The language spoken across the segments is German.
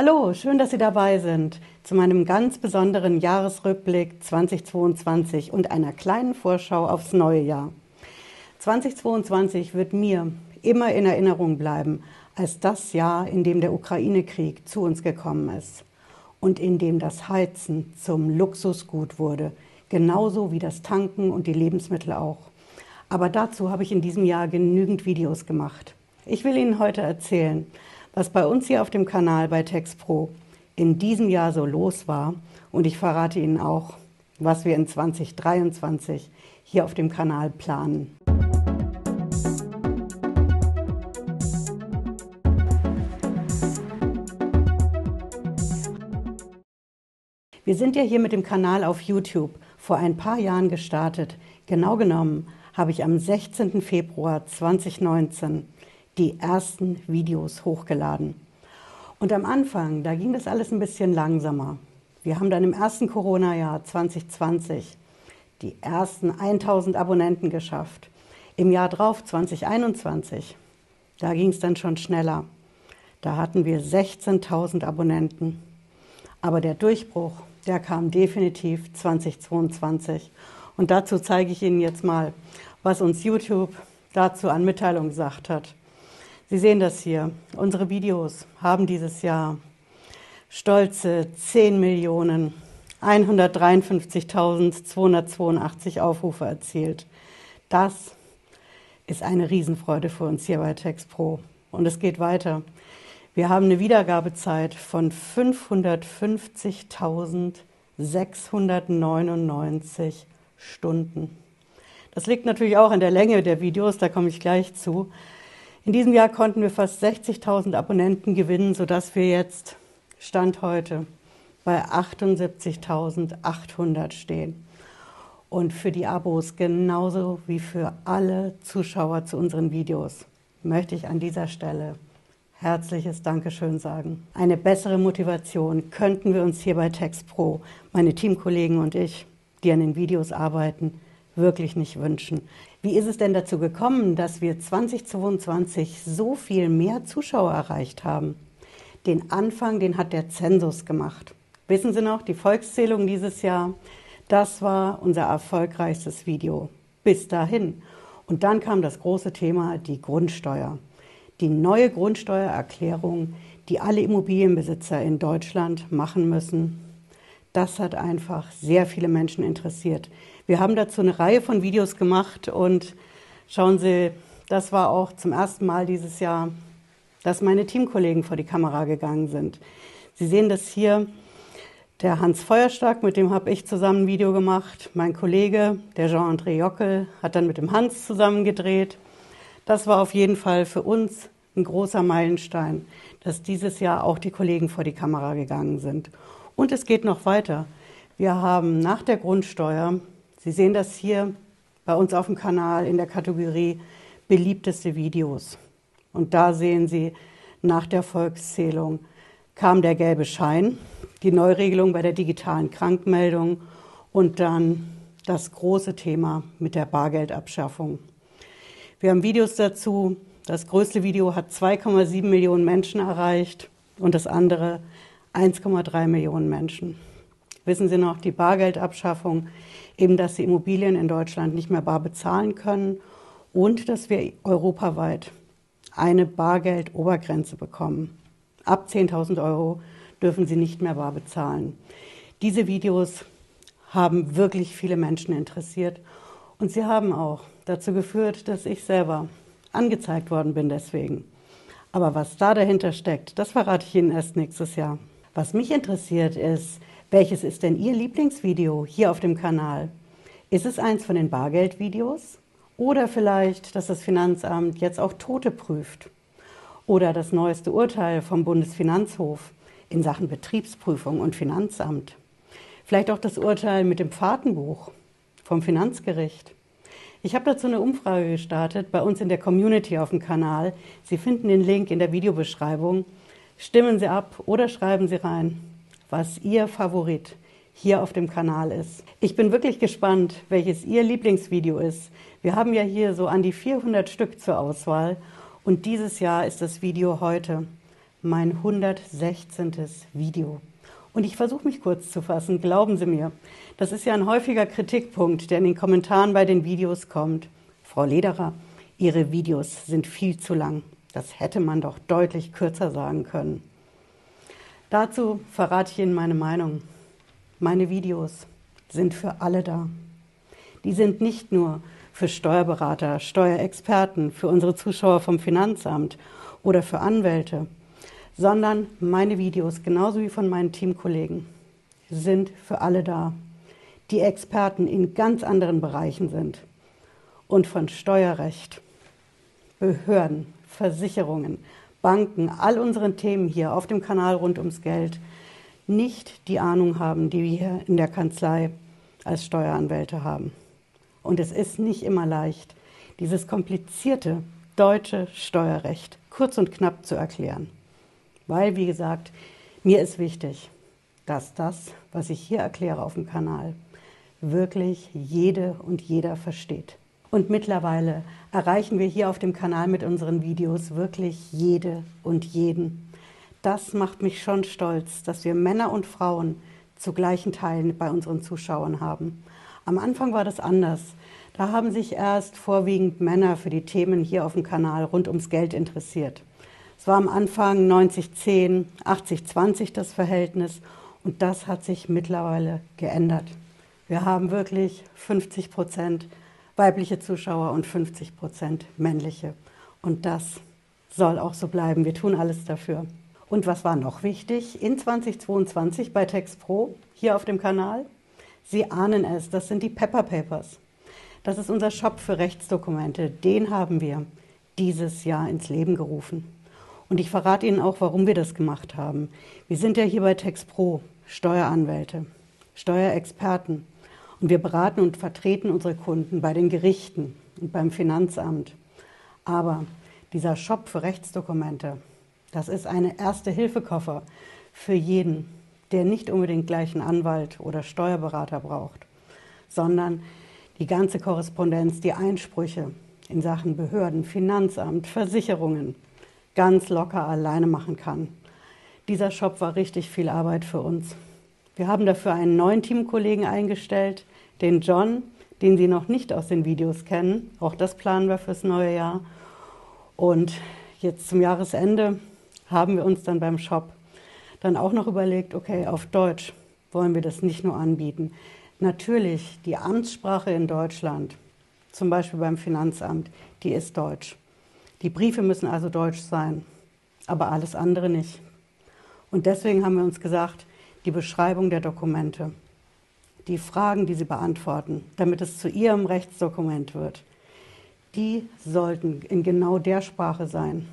Hallo, schön, dass Sie dabei sind zu meinem ganz besonderen Jahresrückblick 2022 und einer kleinen Vorschau aufs neue Jahr. 2022 wird mir immer in Erinnerung bleiben als das Jahr, in dem der Ukraine-Krieg zu uns gekommen ist und in dem das Heizen zum Luxusgut wurde, genauso wie das Tanken und die Lebensmittel auch. Aber dazu habe ich in diesem Jahr genügend Videos gemacht. Ich will Ihnen heute erzählen, was bei uns hier auf dem Kanal bei TextPro in diesem Jahr so los war. Und ich verrate Ihnen auch, was wir in 2023 hier auf dem Kanal planen. Wir sind ja hier mit dem Kanal auf YouTube vor ein paar Jahren gestartet. Genau genommen habe ich am 16. Februar 2019 die ersten Videos hochgeladen. Und am Anfang, da ging das alles ein bisschen langsamer. Wir haben dann im ersten Corona-Jahr 2020 die ersten 1000 Abonnenten geschafft. Im Jahr drauf, 2021, da ging es dann schon schneller. Da hatten wir 16.000 Abonnenten. Aber der Durchbruch, der kam definitiv 2022. Und dazu zeige ich Ihnen jetzt mal, was uns YouTube dazu an Mitteilung gesagt hat. Sie sehen das hier. Unsere Videos haben dieses Jahr stolze 10 Millionen 153.282 Aufrufe erzielt. Das ist eine Riesenfreude für uns hier bei TextPro. Und es geht weiter. Wir haben eine Wiedergabezeit von 550.699 Stunden. Das liegt natürlich auch in der Länge der Videos, da komme ich gleich zu. In diesem Jahr konnten wir fast 60.000 Abonnenten gewinnen, sodass wir jetzt Stand heute bei 78.800 stehen. Und für die Abos genauso wie für alle Zuschauer zu unseren Videos möchte ich an dieser Stelle herzliches Dankeschön sagen. Eine bessere Motivation könnten wir uns hier bei TextPro, meine Teamkollegen und ich, die an den Videos arbeiten, wirklich nicht wünschen. Wie ist es denn dazu gekommen, dass wir 2022 so viel mehr Zuschauer erreicht haben? Den Anfang, den hat der Zensus gemacht. Wissen Sie noch, die Volkszählung dieses Jahr, das war unser erfolgreichstes Video. Bis dahin. Und dann kam das große Thema, die Grundsteuer. Die neue Grundsteuererklärung, die alle Immobilienbesitzer in Deutschland machen müssen. Das hat einfach sehr viele Menschen interessiert. Wir haben dazu eine Reihe von Videos gemacht und schauen Sie, das war auch zum ersten Mal dieses Jahr, dass meine Teamkollegen vor die Kamera gegangen sind. Sie sehen das hier, der Hans Feuerstark, mit dem habe ich zusammen ein Video gemacht. Mein Kollege, der Jean-André Jockel, hat dann mit dem Hans zusammen gedreht. Das war auf jeden Fall für uns ein großer Meilenstein, dass dieses Jahr auch die Kollegen vor die Kamera gegangen sind. Und es geht noch weiter. Wir haben nach der Grundsteuer Sie sehen das hier bei uns auf dem Kanal in der Kategorie beliebteste Videos. Und da sehen Sie, nach der Volkszählung kam der gelbe Schein, die Neuregelung bei der digitalen Krankmeldung und dann das große Thema mit der Bargeldabschaffung. Wir haben Videos dazu. Das größte Video hat 2,7 Millionen Menschen erreicht und das andere 1,3 Millionen Menschen. Wissen Sie noch, die Bargeldabschaffung eben dass sie Immobilien in Deutschland nicht mehr bar bezahlen können und dass wir europaweit eine Bargeldobergrenze bekommen. Ab 10.000 Euro dürfen sie nicht mehr bar bezahlen. Diese Videos haben wirklich viele Menschen interessiert und sie haben auch dazu geführt, dass ich selber angezeigt worden bin deswegen. Aber was da dahinter steckt, das verrate ich Ihnen erst nächstes Jahr. Was mich interessiert ist, welches ist denn Ihr Lieblingsvideo hier auf dem Kanal? Ist es eins von den Bargeldvideos? Oder vielleicht, dass das Finanzamt jetzt auch Tote prüft? Oder das neueste Urteil vom Bundesfinanzhof in Sachen Betriebsprüfung und Finanzamt? Vielleicht auch das Urteil mit dem Fahrtenbuch vom Finanzgericht? Ich habe dazu eine Umfrage gestartet bei uns in der Community auf dem Kanal. Sie finden den Link in der Videobeschreibung. Stimmen Sie ab oder schreiben Sie rein was Ihr Favorit hier auf dem Kanal ist. Ich bin wirklich gespannt, welches Ihr Lieblingsvideo ist. Wir haben ja hier so an die 400 Stück zur Auswahl und dieses Jahr ist das Video heute mein 116. Video. Und ich versuche mich kurz zu fassen, glauben Sie mir. Das ist ja ein häufiger Kritikpunkt, der in den Kommentaren bei den Videos kommt. Frau Lederer, Ihre Videos sind viel zu lang. Das hätte man doch deutlich kürzer sagen können. Dazu verrate ich Ihnen meine Meinung. Meine Videos sind für alle da. Die sind nicht nur für Steuerberater, Steuerexperten, für unsere Zuschauer vom Finanzamt oder für Anwälte, sondern meine Videos, genauso wie von meinen Teamkollegen, sind für alle da, die Experten in ganz anderen Bereichen sind und von Steuerrecht, Behörden, Versicherungen, Banken, all unseren Themen hier auf dem Kanal rund ums Geld nicht die Ahnung haben, die wir hier in der Kanzlei als Steueranwälte haben. Und es ist nicht immer leicht, dieses komplizierte deutsche Steuerrecht kurz und knapp zu erklären. Weil, wie gesagt, mir ist wichtig, dass das, was ich hier erkläre auf dem Kanal, wirklich jede und jeder versteht. Und mittlerweile erreichen wir hier auf dem Kanal mit unseren Videos wirklich jede und jeden. Das macht mich schon stolz, dass wir Männer und Frauen zu gleichen Teilen bei unseren Zuschauern haben. Am Anfang war das anders. Da haben sich erst vorwiegend Männer für die Themen hier auf dem Kanal rund ums Geld interessiert. Es war am Anfang 90-10, 80-20 das Verhältnis und das hat sich mittlerweile geändert. Wir haben wirklich 50 Prozent weibliche Zuschauer und 50 Prozent männliche. Und das soll auch so bleiben. Wir tun alles dafür. Und was war noch wichtig in 2022 bei TextPro hier auf dem Kanal? Sie ahnen es, das sind die Pepper Papers. Das ist unser Shop für Rechtsdokumente. Den haben wir dieses Jahr ins Leben gerufen. Und ich verrate Ihnen auch, warum wir das gemacht haben. Wir sind ja hier bei TextPro Steueranwälte, Steuerexperten. Und wir beraten und vertreten unsere Kunden bei den Gerichten und beim Finanzamt. Aber dieser Shop für Rechtsdokumente, das ist eine Erste-Hilfe-Koffer für jeden, der nicht unbedingt gleich einen Anwalt oder Steuerberater braucht, sondern die ganze Korrespondenz, die Einsprüche in Sachen Behörden, Finanzamt, Versicherungen ganz locker alleine machen kann. Dieser Shop war richtig viel Arbeit für uns. Wir haben dafür einen neuen Teamkollegen eingestellt, den John, den Sie noch nicht aus den Videos kennen. Auch das planen wir fürs neue Jahr. Und jetzt zum Jahresende haben wir uns dann beim Shop dann auch noch überlegt, okay, auf Deutsch wollen wir das nicht nur anbieten. Natürlich, die Amtssprache in Deutschland, zum Beispiel beim Finanzamt, die ist Deutsch. Die Briefe müssen also Deutsch sein, aber alles andere nicht. Und deswegen haben wir uns gesagt, die Beschreibung der Dokumente, die Fragen, die Sie beantworten, damit es zu Ihrem Rechtsdokument wird, die sollten in genau der Sprache sein,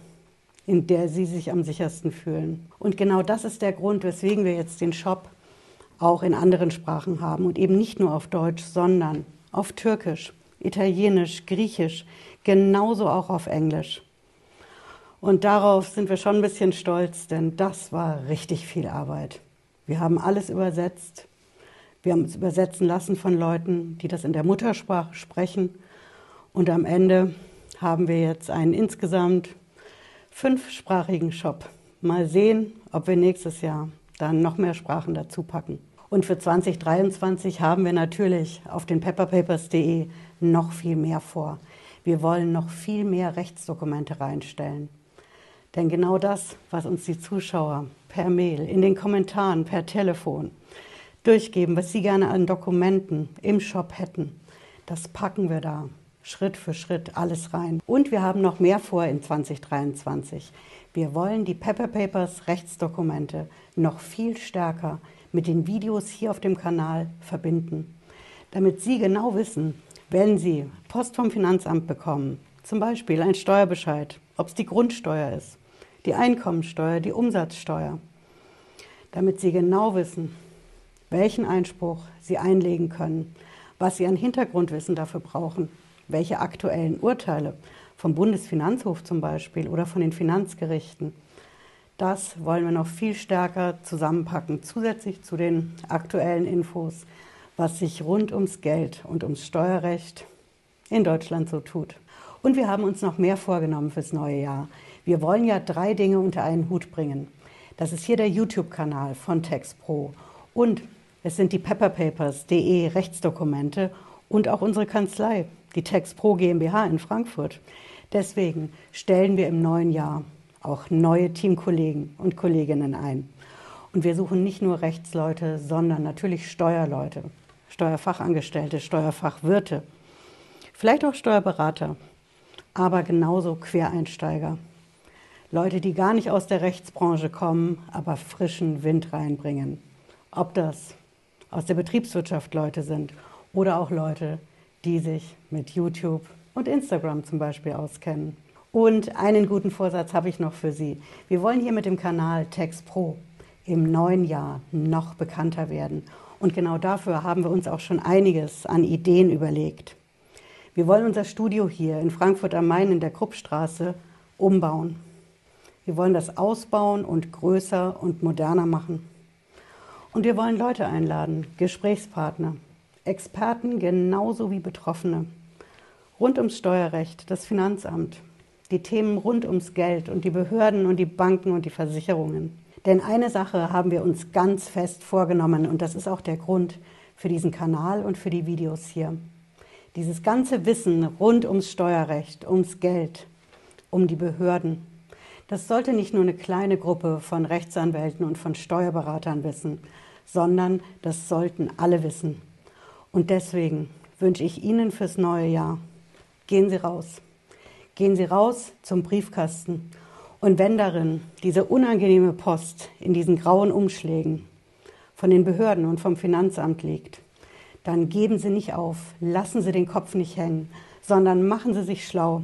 in der Sie sich am sichersten fühlen. Und genau das ist der Grund, weswegen wir jetzt den Shop auch in anderen Sprachen haben und eben nicht nur auf Deutsch, sondern auf Türkisch, Italienisch, Griechisch, genauso auch auf Englisch. Und darauf sind wir schon ein bisschen stolz, denn das war richtig viel Arbeit. Wir haben alles übersetzt. Wir haben es übersetzen lassen von Leuten, die das in der Muttersprache sprechen. Und am Ende haben wir jetzt einen insgesamt fünfsprachigen Shop. Mal sehen, ob wir nächstes Jahr dann noch mehr Sprachen dazu packen. Und für 2023 haben wir natürlich auf den pepperpapers.de noch viel mehr vor. Wir wollen noch viel mehr Rechtsdokumente reinstellen. Denn genau das, was uns die Zuschauer per Mail, in den Kommentaren, per Telefon durchgeben, was sie gerne an Dokumenten im Shop hätten, das packen wir da Schritt für Schritt alles rein. Und wir haben noch mehr vor in 2023. Wir wollen die Pepper Papers Rechtsdokumente noch viel stärker mit den Videos hier auf dem Kanal verbinden, damit Sie genau wissen, wenn Sie Post vom Finanzamt bekommen, zum Beispiel ein Steuerbescheid, ob es die Grundsteuer ist, die Einkommensteuer, die Umsatzsteuer, damit Sie genau wissen, welchen Einspruch Sie einlegen können, was Sie an Hintergrundwissen dafür brauchen, welche aktuellen Urteile vom Bundesfinanzhof zum Beispiel oder von den Finanzgerichten das wollen wir noch viel stärker zusammenpacken, zusätzlich zu den aktuellen Infos, was sich rund ums Geld und ums Steuerrecht in Deutschland so tut. Und wir haben uns noch mehr vorgenommen fürs neue Jahr. Wir wollen ja drei Dinge unter einen Hut bringen. Das ist hier der YouTube-Kanal von TextPro und es sind die pepperpapers.de Rechtsdokumente und auch unsere Kanzlei, die TextPro GmbH in Frankfurt. Deswegen stellen wir im neuen Jahr auch neue Teamkollegen und Kolleginnen ein. Und wir suchen nicht nur Rechtsleute, sondern natürlich Steuerleute, Steuerfachangestellte, Steuerfachwirte, vielleicht auch Steuerberater, aber genauso Quereinsteiger. Leute, die gar nicht aus der Rechtsbranche kommen, aber frischen Wind reinbringen. Ob das aus der Betriebswirtschaft Leute sind oder auch Leute, die sich mit YouTube und Instagram zum Beispiel auskennen. Und einen guten Vorsatz habe ich noch für Sie. Wir wollen hier mit dem Kanal Text Pro im neuen Jahr noch bekannter werden. Und genau dafür haben wir uns auch schon einiges an Ideen überlegt. Wir wollen unser Studio hier in Frankfurt am Main in der Kruppstraße umbauen. Wir wollen das ausbauen und größer und moderner machen. Und wir wollen Leute einladen, Gesprächspartner, Experten genauso wie Betroffene. Rund ums Steuerrecht, das Finanzamt, die Themen rund ums Geld und die Behörden und die Banken und die Versicherungen. Denn eine Sache haben wir uns ganz fest vorgenommen und das ist auch der Grund für diesen Kanal und für die Videos hier. Dieses ganze Wissen rund ums Steuerrecht, ums Geld, um die Behörden, das sollte nicht nur eine kleine Gruppe von Rechtsanwälten und von Steuerberatern wissen, sondern das sollten alle wissen. Und deswegen wünsche ich Ihnen fürs neue Jahr, gehen Sie raus. Gehen Sie raus zum Briefkasten. Und wenn darin diese unangenehme Post in diesen grauen Umschlägen von den Behörden und vom Finanzamt liegt, dann geben Sie nicht auf, lassen Sie den Kopf nicht hängen, sondern machen Sie sich schlau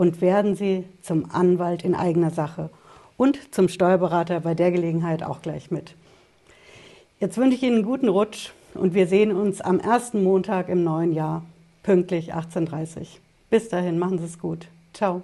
und werden Sie zum Anwalt in eigener Sache und zum Steuerberater bei der Gelegenheit auch gleich mit. Jetzt wünsche ich Ihnen einen guten Rutsch und wir sehen uns am ersten Montag im neuen Jahr, pünktlich 18.30 Uhr. Bis dahin, machen Sie es gut. Ciao.